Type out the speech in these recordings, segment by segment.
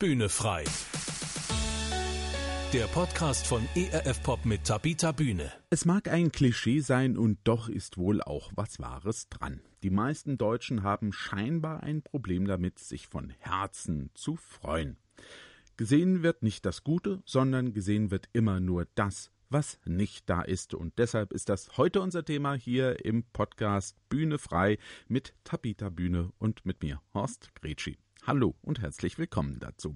Bühne frei. Der Podcast von ERF Pop mit Tabita Bühne. Es mag ein Klischee sein und doch ist wohl auch was Wahres dran. Die meisten Deutschen haben scheinbar ein Problem damit, sich von Herzen zu freuen. Gesehen wird nicht das Gute, sondern gesehen wird immer nur das, was nicht da ist. Und deshalb ist das heute unser Thema hier im Podcast Bühne frei mit Tabita Bühne und mit mir, Horst Gretschi. Hallo und herzlich willkommen dazu.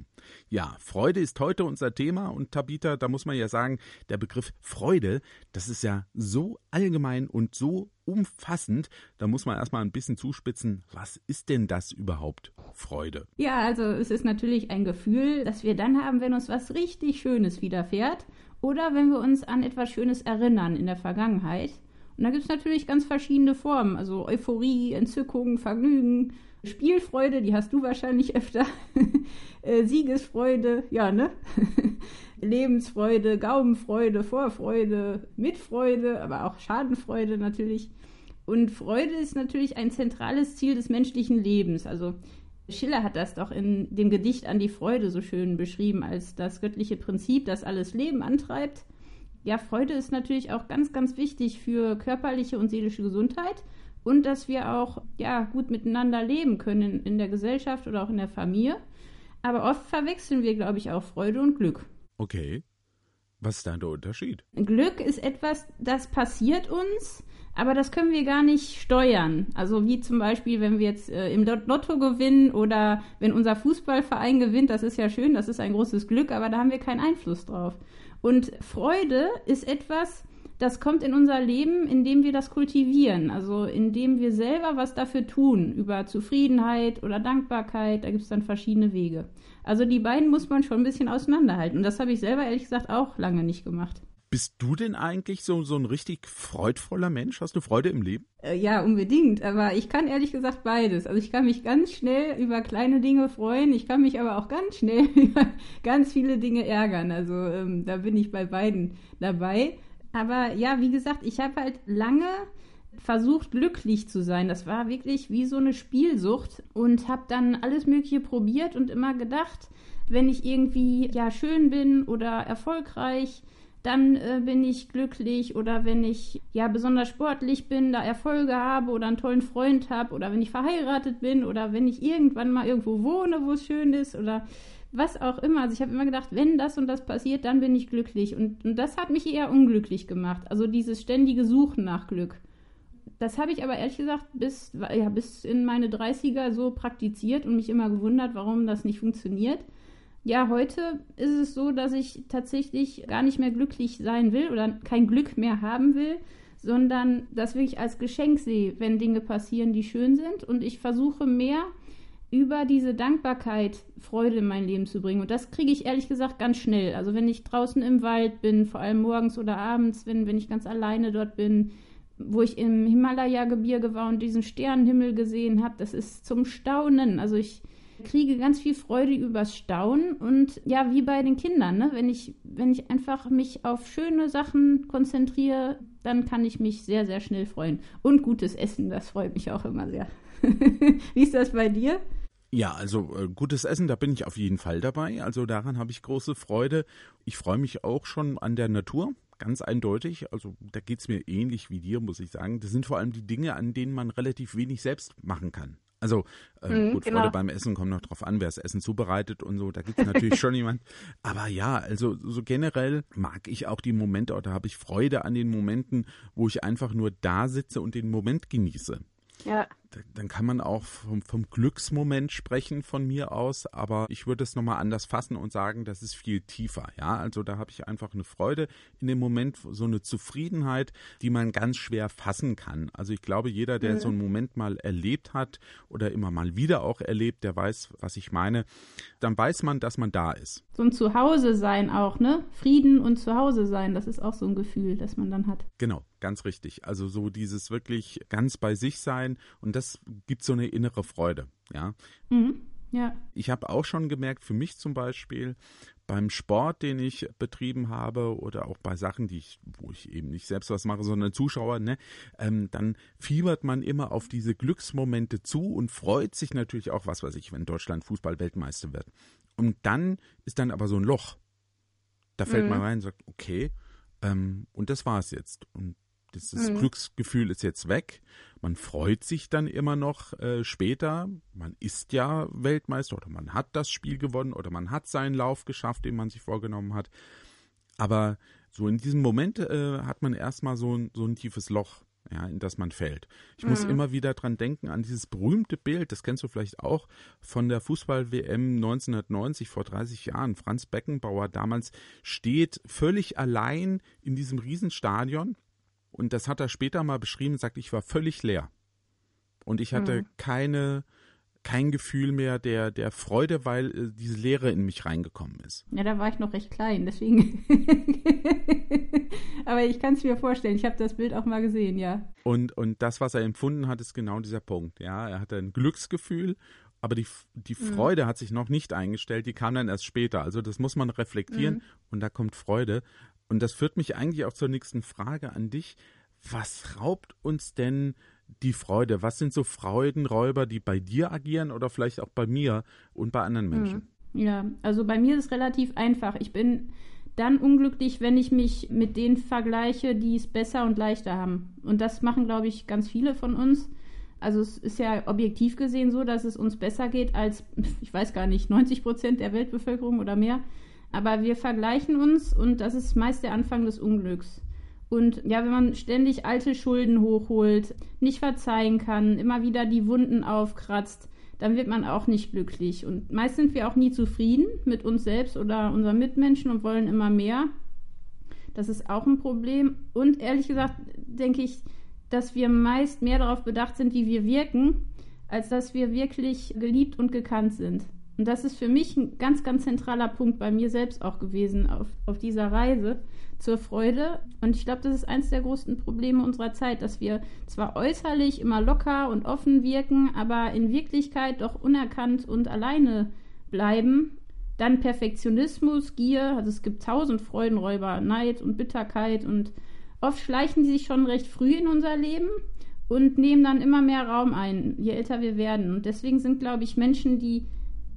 Ja, Freude ist heute unser Thema und Tabita, da muss man ja sagen, der Begriff Freude, das ist ja so allgemein und so umfassend, da muss man erstmal ein bisschen zuspitzen, was ist denn das überhaupt Freude? Ja, also es ist natürlich ein Gefühl, das wir dann haben, wenn uns was richtig Schönes widerfährt oder wenn wir uns an etwas Schönes erinnern in der Vergangenheit. Und da gibt es natürlich ganz verschiedene Formen, also Euphorie, Entzückung, Vergnügen, Spielfreude, die hast du wahrscheinlich öfter. Äh, Siegesfreude, ja, ne? Lebensfreude, Gaumenfreude, Vorfreude, Mitfreude, aber auch Schadenfreude natürlich. Und Freude ist natürlich ein zentrales Ziel des menschlichen Lebens. Also Schiller hat das doch in dem Gedicht an die Freude so schön beschrieben als das göttliche Prinzip, das alles Leben antreibt. Ja, Freude ist natürlich auch ganz, ganz wichtig für körperliche und seelische Gesundheit und dass wir auch ja, gut miteinander leben können in der Gesellschaft oder auch in der Familie. Aber oft verwechseln wir, glaube ich, auch Freude und Glück. Okay. Was ist da der Unterschied? Glück ist etwas, das passiert uns, aber das können wir gar nicht steuern. Also wie zum Beispiel, wenn wir jetzt äh, im Lotto gewinnen oder wenn unser Fußballverein gewinnt, das ist ja schön, das ist ein großes Glück, aber da haben wir keinen Einfluss drauf. Und Freude ist etwas, das kommt in unser Leben, indem wir das kultivieren, also indem wir selber was dafür tun, über Zufriedenheit oder Dankbarkeit, da gibt es dann verschiedene Wege. Also die beiden muss man schon ein bisschen auseinanderhalten und das habe ich selber ehrlich gesagt auch lange nicht gemacht. Bist du denn eigentlich so, so ein richtig freudvoller Mensch? Hast du Freude im Leben? Äh, ja, unbedingt. Aber ich kann ehrlich gesagt beides. Also ich kann mich ganz schnell über kleine Dinge freuen. Ich kann mich aber auch ganz schnell über ganz viele Dinge ärgern. Also ähm, da bin ich bei beiden dabei. Aber ja, wie gesagt, ich habe halt lange versucht, glücklich zu sein. Das war wirklich wie so eine Spielsucht und habe dann alles Mögliche probiert und immer gedacht, wenn ich irgendwie ja schön bin oder erfolgreich, dann äh, bin ich glücklich oder wenn ich ja besonders sportlich bin, da Erfolge habe oder einen tollen Freund habe oder wenn ich verheiratet bin oder wenn ich irgendwann mal irgendwo wohne, wo es schön ist oder was auch immer. Also ich habe immer gedacht, wenn das und das passiert, dann bin ich glücklich. Und, und das hat mich eher unglücklich gemacht. Also dieses ständige Suchen nach Glück. Das habe ich aber ehrlich gesagt bis, ja, bis in meine 30er so praktiziert und mich immer gewundert, warum das nicht funktioniert. Ja, heute ist es so, dass ich tatsächlich gar nicht mehr glücklich sein will oder kein Glück mehr haben will, sondern das wirklich als Geschenk sehe, wenn Dinge passieren, die schön sind. Und ich versuche mehr über diese Dankbarkeit Freude in mein Leben zu bringen. Und das kriege ich ehrlich gesagt ganz schnell. Also wenn ich draußen im Wald bin, vor allem morgens oder abends, wenn, wenn ich ganz alleine dort bin, wo ich im Himalaya-Gebirge war und diesen Sternenhimmel gesehen habe, das ist zum Staunen. Also ich kriege ganz viel Freude übers Staunen und ja, wie bei den Kindern, ne? wenn, ich, wenn ich einfach mich auf schöne Sachen konzentriere, dann kann ich mich sehr, sehr schnell freuen. Und gutes Essen, das freut mich auch immer sehr. wie ist das bei dir? Ja, also äh, gutes Essen, da bin ich auf jeden Fall dabei. Also daran habe ich große Freude. Ich freue mich auch schon an der Natur, ganz eindeutig. Also da geht es mir ähnlich wie dir, muss ich sagen. Das sind vor allem die Dinge, an denen man relativ wenig selbst machen kann. Also äh, mhm, gut, genau. Freude beim Essen kommt noch drauf an, wer das Essen zubereitet und so. Da gibt es natürlich schon jemand. Aber ja, also so generell mag ich auch die Momente oder habe ich Freude an den Momenten, wo ich einfach nur da sitze und den Moment genieße. Ja dann kann man auch vom, vom, Glücksmoment sprechen von mir aus, aber ich würde es nochmal anders fassen und sagen, das ist viel tiefer. Ja, also da habe ich einfach eine Freude in dem Moment, so eine Zufriedenheit, die man ganz schwer fassen kann. Also ich glaube, jeder, der mhm. so einen Moment mal erlebt hat oder immer mal wieder auch erlebt, der weiß, was ich meine. Dann weiß man, dass man da ist. So ein Zuhause sein auch, ne? Frieden und Zuhause sein, das ist auch so ein Gefühl, das man dann hat. Genau, ganz richtig. Also so dieses wirklich ganz bei sich sein und das das gibt so eine innere Freude, ja. Mhm. Ja. Ich habe auch schon gemerkt, für mich zum Beispiel, beim Sport, den ich betrieben habe oder auch bei Sachen, die ich, wo ich eben nicht selbst was mache, sondern Zuschauer, ne, ähm, dann fiebert man immer auf diese Glücksmomente zu und freut sich natürlich auch, was weiß ich, wenn Deutschland Fußball-Weltmeister wird. Und dann ist dann aber so ein Loch. Da fällt Mhm. man rein und sagt, okay, ähm, und das war's jetzt. Und das, das Mhm. Glücksgefühl ist jetzt weg. Man freut sich dann immer noch äh, später. Man ist ja Weltmeister oder man hat das Spiel gewonnen oder man hat seinen Lauf geschafft, den man sich vorgenommen hat. Aber so in diesem Moment äh, hat man erstmal so ein, so ein tiefes Loch, ja, in das man fällt. Ich muss Mhm. immer wieder dran denken, an dieses berühmte Bild, das kennst du vielleicht auch, von der Fußball-WM 1990 vor 30 Jahren. Franz Beckenbauer damals steht völlig allein in diesem Riesenstadion und das hat er später mal beschrieben, sagt, ich war völlig leer. Und ich hatte Mhm. keine, kein Gefühl mehr der, der Freude, weil äh, diese Leere in mich reingekommen ist. Ja, da war ich noch recht klein, deswegen. Aber ich kann es mir vorstellen. Ich habe das Bild auch mal gesehen, ja. Und, und das, was er empfunden hat, ist genau dieser Punkt. Ja, er hatte ein Glücksgefühl, aber die, die Freude hat sich noch nicht eingestellt, die kam dann erst später. Also das muss man reflektieren und da kommt Freude. Und das führt mich eigentlich auch zur nächsten Frage an dich. Was raubt uns denn die Freude? Was sind so Freudenräuber, die bei dir agieren oder vielleicht auch bei mir und bei anderen Menschen? Ja, also bei mir ist es relativ einfach. Ich bin dann unglücklich, wenn ich mich mit denen vergleiche, die es besser und leichter haben. Und das machen, glaube ich, ganz viele von uns. Also es ist ja objektiv gesehen so, dass es uns besser geht als, ich weiß gar nicht, 90 Prozent der Weltbevölkerung oder mehr. Aber wir vergleichen uns und das ist meist der Anfang des Unglücks. Und ja, wenn man ständig alte Schulden hochholt, nicht verzeihen kann, immer wieder die Wunden aufkratzt, dann wird man auch nicht glücklich. Und meist sind wir auch nie zufrieden mit uns selbst oder unseren Mitmenschen und wollen immer mehr. Das ist auch ein Problem. Und ehrlich gesagt denke ich, dass wir meist mehr darauf bedacht sind, wie wir wirken, als dass wir wirklich geliebt und gekannt sind. Und das ist für mich ein ganz, ganz zentraler Punkt bei mir selbst auch gewesen auf, auf dieser Reise zur Freude. Und ich glaube, das ist eines der größten Probleme unserer Zeit, dass wir zwar äußerlich immer locker und offen wirken, aber in Wirklichkeit doch unerkannt und alleine bleiben. Dann Perfektionismus, Gier, also es gibt tausend Freudenräuber, Neid und Bitterkeit und oft schleichen die sich schon recht früh in unser Leben und nehmen dann immer mehr Raum ein, je älter wir werden. Und deswegen sind, glaube ich, Menschen, die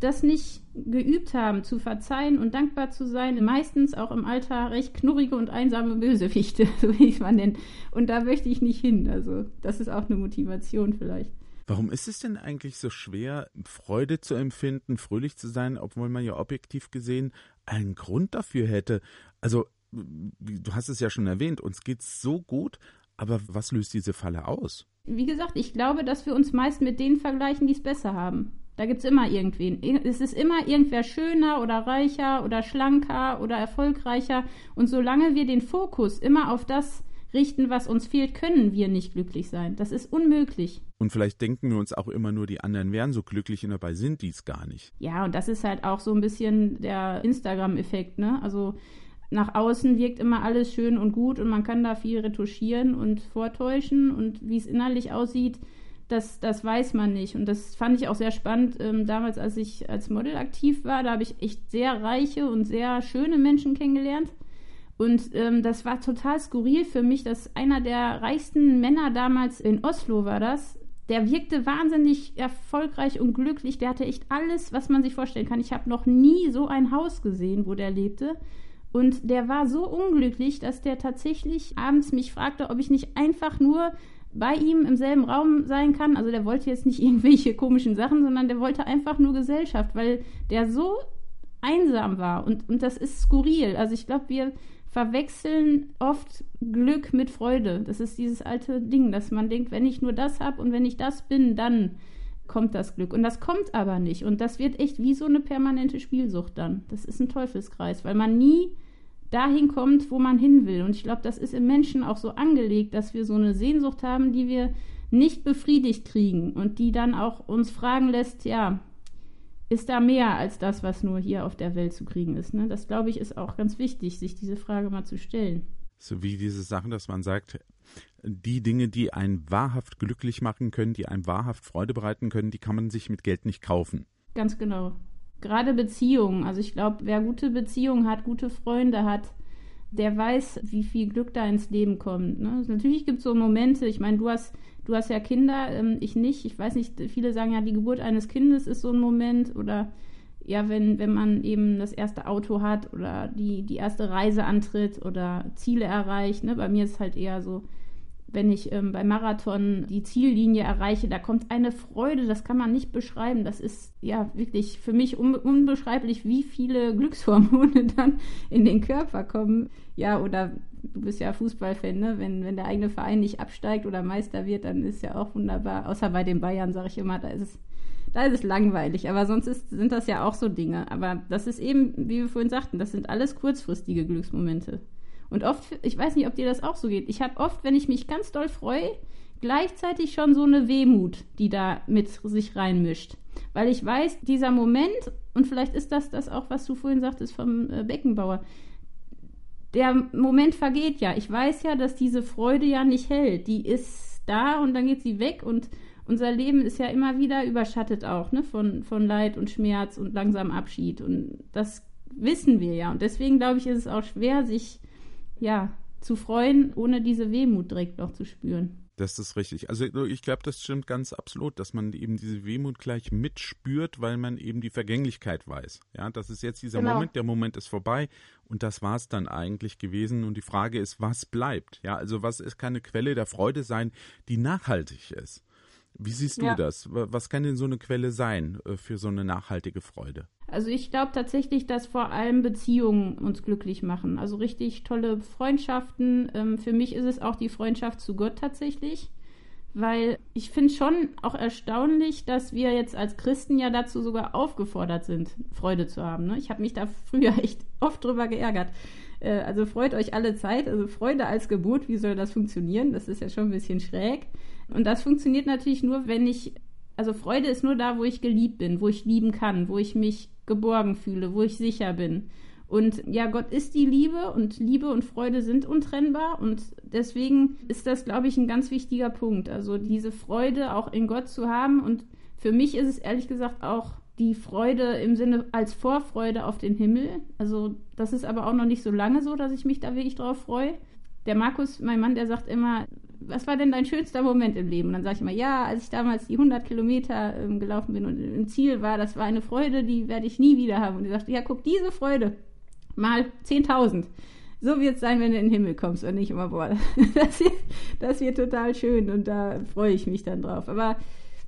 das nicht geübt haben, zu verzeihen und dankbar zu sein, meistens auch im Alter recht knurrige und einsame Bösewichte, so wie ich es mal nenne. Und da möchte ich nicht hin. Also das ist auch eine Motivation vielleicht. Warum ist es denn eigentlich so schwer, Freude zu empfinden, fröhlich zu sein, obwohl man ja objektiv gesehen einen Grund dafür hätte? Also, du hast es ja schon erwähnt, uns geht's so gut, aber was löst diese Falle aus? Wie gesagt, ich glaube, dass wir uns meist mit denen vergleichen, die es besser haben. Da gibt es immer irgendwen. Es ist immer irgendwer schöner oder reicher oder schlanker oder erfolgreicher. Und solange wir den Fokus immer auf das richten, was uns fehlt, können wir nicht glücklich sein. Das ist unmöglich. Und vielleicht denken wir uns auch immer nur, die anderen wären so glücklich und dabei sind die es gar nicht. Ja, und das ist halt auch so ein bisschen der Instagram-Effekt, ne? Also nach außen wirkt immer alles schön und gut und man kann da viel retuschieren und vortäuschen und wie es innerlich aussieht, das, das weiß man nicht. Und das fand ich auch sehr spannend. Ähm, damals, als ich als Model aktiv war, da habe ich echt sehr reiche und sehr schöne Menschen kennengelernt. Und ähm, das war total skurril für mich, dass einer der reichsten Männer damals in Oslo war das. Der wirkte wahnsinnig erfolgreich und glücklich. Der hatte echt alles, was man sich vorstellen kann. Ich habe noch nie so ein Haus gesehen, wo der lebte. Und der war so unglücklich, dass der tatsächlich abends mich fragte, ob ich nicht einfach nur bei ihm im selben Raum sein kann. Also der wollte jetzt nicht irgendwelche komischen Sachen, sondern der wollte einfach nur Gesellschaft, weil der so einsam war. Und, und das ist skurril. Also ich glaube, wir verwechseln oft Glück mit Freude. Das ist dieses alte Ding, dass man denkt, wenn ich nur das habe und wenn ich das bin, dann kommt das Glück. Und das kommt aber nicht. Und das wird echt wie so eine permanente Spielsucht dann. Das ist ein Teufelskreis, weil man nie dahin kommt, wo man hin will. Und ich glaube, das ist im Menschen auch so angelegt, dass wir so eine Sehnsucht haben, die wir nicht befriedigt kriegen und die dann auch uns fragen lässt, ja, ist da mehr als das, was nur hier auf der Welt zu kriegen ist? Ne? Das, glaube ich, ist auch ganz wichtig, sich diese Frage mal zu stellen. So wie diese Sachen, dass man sagt, die Dinge, die einen wahrhaft glücklich machen können, die einem wahrhaft Freude bereiten können, die kann man sich mit Geld nicht kaufen. Ganz genau. Gerade Beziehungen. Also ich glaube, wer gute Beziehungen hat, gute Freunde hat, der weiß, wie viel Glück da ins Leben kommt. Ne? Natürlich gibt es so Momente, ich meine, du hast, du hast ja Kinder, ähm, ich nicht. Ich weiß nicht, viele sagen ja, die Geburt eines Kindes ist so ein Moment oder ja, wenn, wenn man eben das erste Auto hat oder die, die erste Reise antritt oder Ziele erreicht. Ne? Bei mir ist es halt eher so, wenn ich ähm, beim Marathon die Ziellinie erreiche, da kommt eine Freude, das kann man nicht beschreiben. Das ist ja wirklich für mich un unbeschreiblich, wie viele Glückshormone dann in den Körper kommen. Ja, oder du bist ja Fußballfan, ne? Wenn, wenn der eigene Verein nicht absteigt oder Meister wird, dann ist ja auch wunderbar. Außer bei den Bayern, sage ich immer, da ist es da ist es langweilig. Aber sonst ist, sind das ja auch so Dinge. Aber das ist eben, wie wir vorhin sagten, das sind alles kurzfristige Glücksmomente. Und oft, ich weiß nicht, ob dir das auch so geht. Ich habe oft, wenn ich mich ganz doll freue, gleichzeitig schon so eine Wehmut, die da mit sich reinmischt. Weil ich weiß, dieser Moment, und vielleicht ist das das auch, was du vorhin sagtest vom äh, Beckenbauer, der Moment vergeht ja. Ich weiß ja, dass diese Freude ja nicht hält. Die ist da und dann geht sie weg und unser Leben ist ja immer wieder überschattet auch ne, von, von Leid und Schmerz und langsam Abschied. Und das wissen wir ja. Und deswegen glaube ich, ist es auch schwer, sich ja zu freuen, ohne diese Wehmut direkt noch zu spüren. Das ist richtig. Also ich glaube, das stimmt ganz absolut, dass man eben diese Wehmut gleich mitspürt, weil man eben die Vergänglichkeit weiß. Ja, das ist jetzt dieser genau. Moment, der Moment ist vorbei und das war es dann eigentlich gewesen. Und die Frage ist, was bleibt? Ja, also was ist keine Quelle der Freude sein, die nachhaltig ist? Wie siehst du ja. das? Was kann denn so eine Quelle sein äh, für so eine nachhaltige Freude? Also ich glaube tatsächlich, dass vor allem Beziehungen uns glücklich machen. Also richtig tolle Freundschaften. Ähm, für mich ist es auch die Freundschaft zu Gott tatsächlich. Weil ich finde schon auch erstaunlich, dass wir jetzt als Christen ja dazu sogar aufgefordert sind, Freude zu haben. Ne? Ich habe mich da früher echt oft drüber geärgert. Äh, also freut euch alle Zeit. Also Freude als Gebot, wie soll das funktionieren? Das ist ja schon ein bisschen schräg. Und das funktioniert natürlich nur, wenn ich, also Freude ist nur da, wo ich geliebt bin, wo ich lieben kann, wo ich mich geborgen fühle, wo ich sicher bin. Und ja, Gott ist die Liebe und Liebe und Freude sind untrennbar und deswegen ist das, glaube ich, ein ganz wichtiger Punkt. Also diese Freude auch in Gott zu haben und für mich ist es ehrlich gesagt auch die Freude im Sinne als Vorfreude auf den Himmel. Also das ist aber auch noch nicht so lange so, dass ich mich da wirklich drauf freue. Der Markus, mein Mann, der sagt immer, was war denn dein schönster Moment im Leben? Und dann sage ich immer, ja, als ich damals die 100 Kilometer ähm, gelaufen bin und im Ziel war, das war eine Freude, die werde ich nie wieder haben. Und er sagt, ja, guck, diese Freude mal 10.000. So wird es sein, wenn du in den Himmel kommst und nicht immer, boah, das wird, das wird total schön und da freue ich mich dann drauf. Aber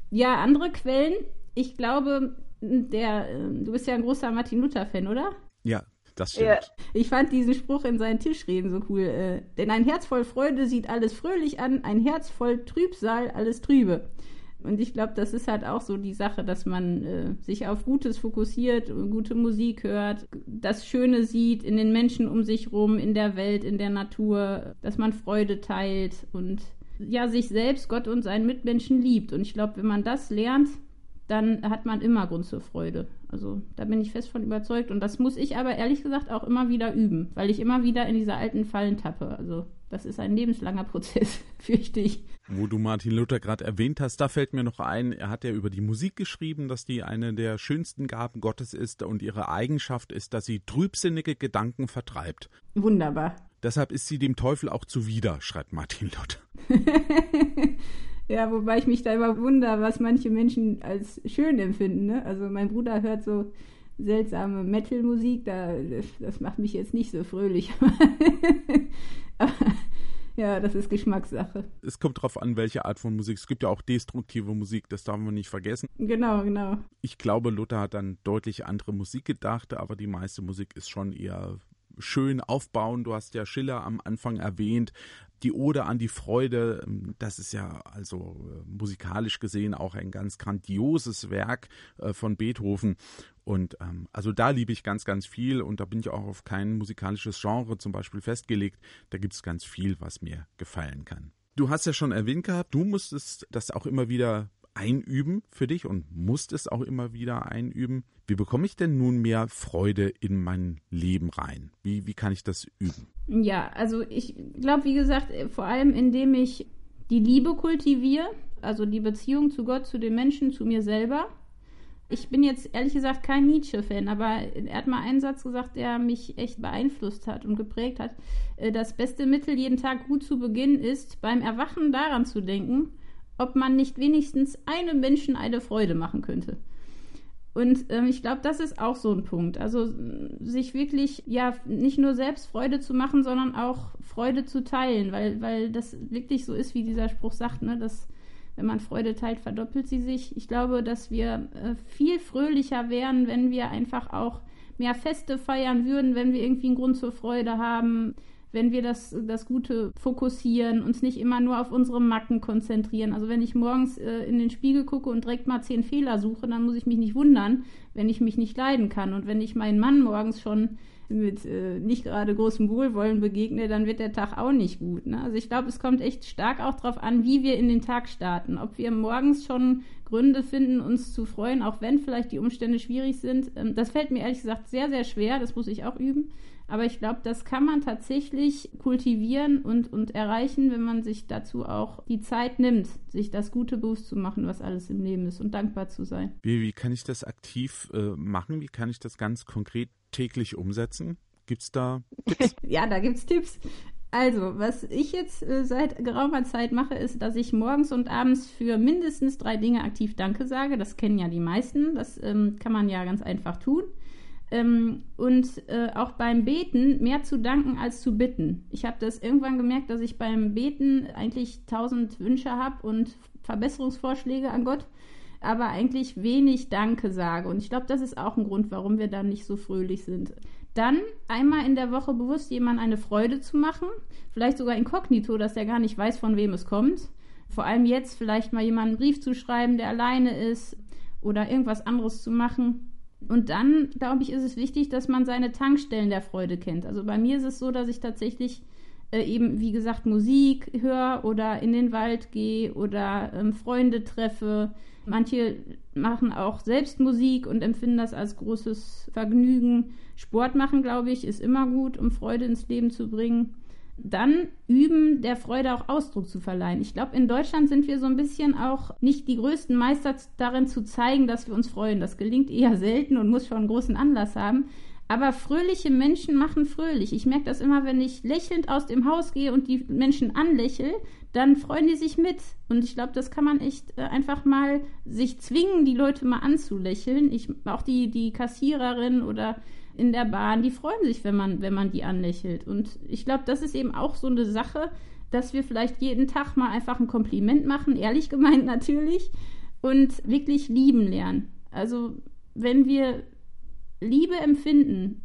ja, andere Quellen, ich glaube, der, ähm, du bist ja ein großer Martin Luther-Fan, oder? Ja, das stimmt. Ja, ich fand diesen Spruch in seinen Tischreden so cool. Äh, denn ein Herz voll Freude sieht alles fröhlich an, ein Herz voll Trübsal alles trübe. Und ich glaube, das ist halt auch so die Sache, dass man äh, sich auf Gutes fokussiert, gute Musik hört, das Schöne sieht in den Menschen um sich rum, in der Welt, in der Natur, dass man Freude teilt und ja, sich selbst, Gott und seinen Mitmenschen liebt. Und ich glaube, wenn man das lernt, dann hat man immer Grund zur Freude. Also da bin ich fest von überzeugt. Und das muss ich aber ehrlich gesagt auch immer wieder üben, weil ich immer wieder in diese alten Fallen tappe. Also das ist ein lebenslanger Prozess, fürchte ich. Wo du Martin Luther gerade erwähnt hast, da fällt mir noch ein, er hat ja über die Musik geschrieben, dass die eine der schönsten Gaben Gottes ist und ihre Eigenschaft ist, dass sie trübsinnige Gedanken vertreibt. Wunderbar. Deshalb ist sie dem Teufel auch zuwider, schreibt Martin Luther. Ja, wobei ich mich da immer wundere, was manche Menschen als schön empfinden. Ne? Also mein Bruder hört so seltsame Metal-Musik, da, das macht mich jetzt nicht so fröhlich. Aber ja, das ist Geschmackssache. Es kommt drauf an, welche Art von Musik. Es gibt ja auch destruktive Musik, das darf man nicht vergessen. Genau, genau. Ich glaube, Luther hat dann deutlich andere Musik gedacht, aber die meiste Musik ist schon eher schön aufbauen. Du hast ja Schiller am Anfang erwähnt. Die Ode an die Freude, das ist ja also äh, musikalisch gesehen auch ein ganz grandioses Werk äh, von Beethoven. Und ähm, also da liebe ich ganz, ganz viel und da bin ich auch auf kein musikalisches Genre zum Beispiel festgelegt. Da gibt es ganz viel, was mir gefallen kann. Du hast ja schon erwähnt gehabt, du musstest das auch immer wieder einüben für dich und musst es auch immer wieder einüben. Wie bekomme ich denn nun mehr Freude in mein Leben rein? Wie, wie kann ich das üben? Ja, also ich glaube, wie gesagt, vor allem indem ich die Liebe kultiviere, also die Beziehung zu Gott, zu den Menschen, zu mir selber. Ich bin jetzt ehrlich gesagt kein Nietzsche-Fan, aber er hat mal einen Satz gesagt, der mich echt beeinflusst hat und geprägt hat. Äh, das beste Mittel, jeden Tag gut zu beginnen, ist, beim Erwachen daran zu denken, ob man nicht wenigstens einem Menschen eine Freude machen könnte. Und ähm, ich glaube, das ist auch so ein Punkt. Also sich wirklich, ja, nicht nur selbst Freude zu machen, sondern auch Freude zu teilen, weil, weil das wirklich so ist, wie dieser Spruch sagt, ne, dass wenn man Freude teilt, verdoppelt sie sich. Ich glaube, dass wir äh, viel fröhlicher wären, wenn wir einfach auch mehr Feste feiern würden, wenn wir irgendwie einen Grund zur Freude haben, wenn wir das, das Gute fokussieren, uns nicht immer nur auf unsere Macken konzentrieren. Also wenn ich morgens äh, in den Spiegel gucke und direkt mal zehn Fehler suche, dann muss ich mich nicht wundern, wenn ich mich nicht leiden kann. Und wenn ich meinen Mann morgens schon mit äh, nicht gerade großem Wohlwollen begegne, dann wird der Tag auch nicht gut. Ne? Also ich glaube, es kommt echt stark auch darauf an, wie wir in den Tag starten. Ob wir morgens schon Gründe finden, uns zu freuen, auch wenn vielleicht die Umstände schwierig sind. Ähm, das fällt mir ehrlich gesagt sehr, sehr schwer. Das muss ich auch üben. Aber ich glaube, das kann man tatsächlich kultivieren und, und erreichen, wenn man sich dazu auch die Zeit nimmt, sich das Gute bewusst zu machen, was alles im Leben ist und dankbar zu sein. Wie, wie kann ich das aktiv äh, machen? Wie kann ich das ganz konkret täglich umsetzen? Gibt es da Tipps? ja, da gibt es Tipps. Also, was ich jetzt äh, seit geraumer Zeit mache, ist, dass ich morgens und abends für mindestens drei Dinge aktiv Danke sage. Das kennen ja die meisten. Das ähm, kann man ja ganz einfach tun. Ähm, und äh, auch beim Beten mehr zu danken als zu bitten. Ich habe das irgendwann gemerkt, dass ich beim Beten eigentlich tausend Wünsche habe und Verbesserungsvorschläge an Gott, aber eigentlich wenig Danke sage. Und ich glaube, das ist auch ein Grund, warum wir dann nicht so fröhlich sind. Dann einmal in der Woche bewusst jemand eine Freude zu machen, vielleicht sogar inkognito, dass der gar nicht weiß, von wem es kommt. Vor allem jetzt vielleicht mal jemanden einen Brief zu schreiben, der alleine ist oder irgendwas anderes zu machen und dann, glaube ich, ist es wichtig, dass man seine Tankstellen der Freude kennt. Also bei mir ist es so, dass ich tatsächlich äh, eben, wie gesagt, Musik höre oder in den Wald gehe oder ähm, Freunde treffe. Manche machen auch selbst Musik und empfinden das als großes Vergnügen. Sport machen, glaube ich, ist immer gut, um Freude ins Leben zu bringen dann üben, der Freude auch Ausdruck zu verleihen. Ich glaube, in Deutschland sind wir so ein bisschen auch nicht die größten Meister darin zu zeigen, dass wir uns freuen. Das gelingt eher selten und muss schon einen großen Anlass haben. Aber fröhliche Menschen machen fröhlich. Ich merke das immer, wenn ich lächelnd aus dem Haus gehe und die Menschen anlächle, dann freuen die sich mit. Und ich glaube, das kann man echt äh, einfach mal sich zwingen, die Leute mal anzulächeln. Ich, auch die, die Kassiererin oder in der Bahn, die freuen sich, wenn man, wenn man die anlächelt. Und ich glaube, das ist eben auch so eine Sache, dass wir vielleicht jeden Tag mal einfach ein Kompliment machen, ehrlich gemeint natürlich, und wirklich lieben lernen. Also wenn wir Liebe empfinden,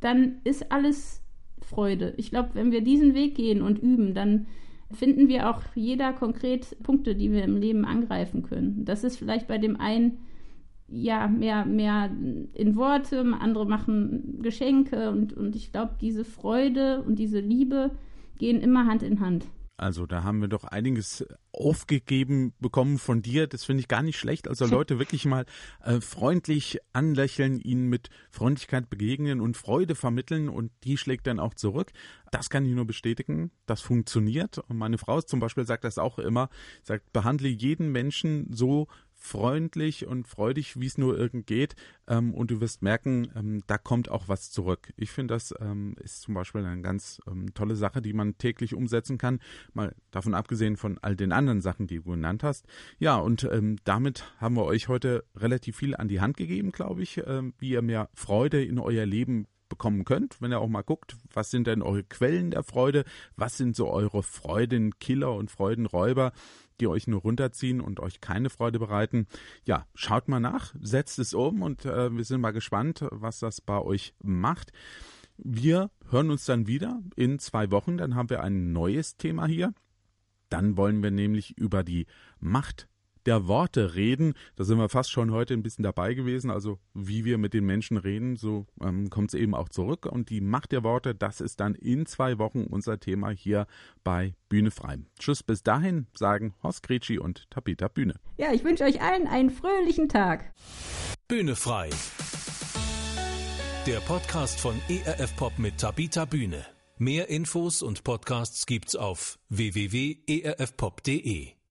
dann ist alles Freude. Ich glaube, wenn wir diesen Weg gehen und üben, dann finden wir auch jeder konkret Punkte, die wir im Leben angreifen können. Das ist vielleicht bei dem einen ja, mehr, mehr in Worte, andere machen Geschenke und, und ich glaube, diese Freude und diese Liebe gehen immer Hand in Hand. Also da haben wir doch einiges aufgegeben bekommen von dir. Das finde ich gar nicht schlecht. Also Leute wirklich mal äh, freundlich anlächeln, ihnen mit Freundlichkeit begegnen und Freude vermitteln und die schlägt dann auch zurück. Das kann ich nur bestätigen. Das funktioniert. Und meine Frau zum Beispiel sagt das auch immer. Sagt, behandle jeden Menschen so, freundlich und freudig, wie es nur irgend geht. Ähm, und du wirst merken, ähm, da kommt auch was zurück. Ich finde, das ähm, ist zum Beispiel eine ganz ähm, tolle Sache, die man täglich umsetzen kann. Mal davon abgesehen von all den anderen Sachen, die du genannt hast. Ja, und ähm, damit haben wir euch heute relativ viel an die Hand gegeben, glaube ich, ähm, wie ihr mehr Freude in euer Leben bekommen könnt, wenn ihr auch mal guckt, was sind denn eure Quellen der Freude, was sind so eure Freudenkiller und Freudenräuber die euch nur runterziehen und euch keine Freude bereiten. Ja, schaut mal nach, setzt es um und äh, wir sind mal gespannt, was das bei euch macht. Wir hören uns dann wieder in zwei Wochen, dann haben wir ein neues Thema hier. Dann wollen wir nämlich über die Macht der Worte reden. Da sind wir fast schon heute ein bisschen dabei gewesen. Also wie wir mit den Menschen reden, so ähm, kommt es eben auch zurück. Und die Macht der Worte, das ist dann in zwei Wochen unser Thema hier bei Bühne frei. Tschüss, bis dahin sagen Horst Gretschi und Tapeta Bühne. Ja, ich wünsche euch allen einen fröhlichen Tag. Bühne frei. Der Podcast von ERF Pop mit Tabita Bühne. Mehr Infos und Podcasts gibt's auf www.erfpop.de.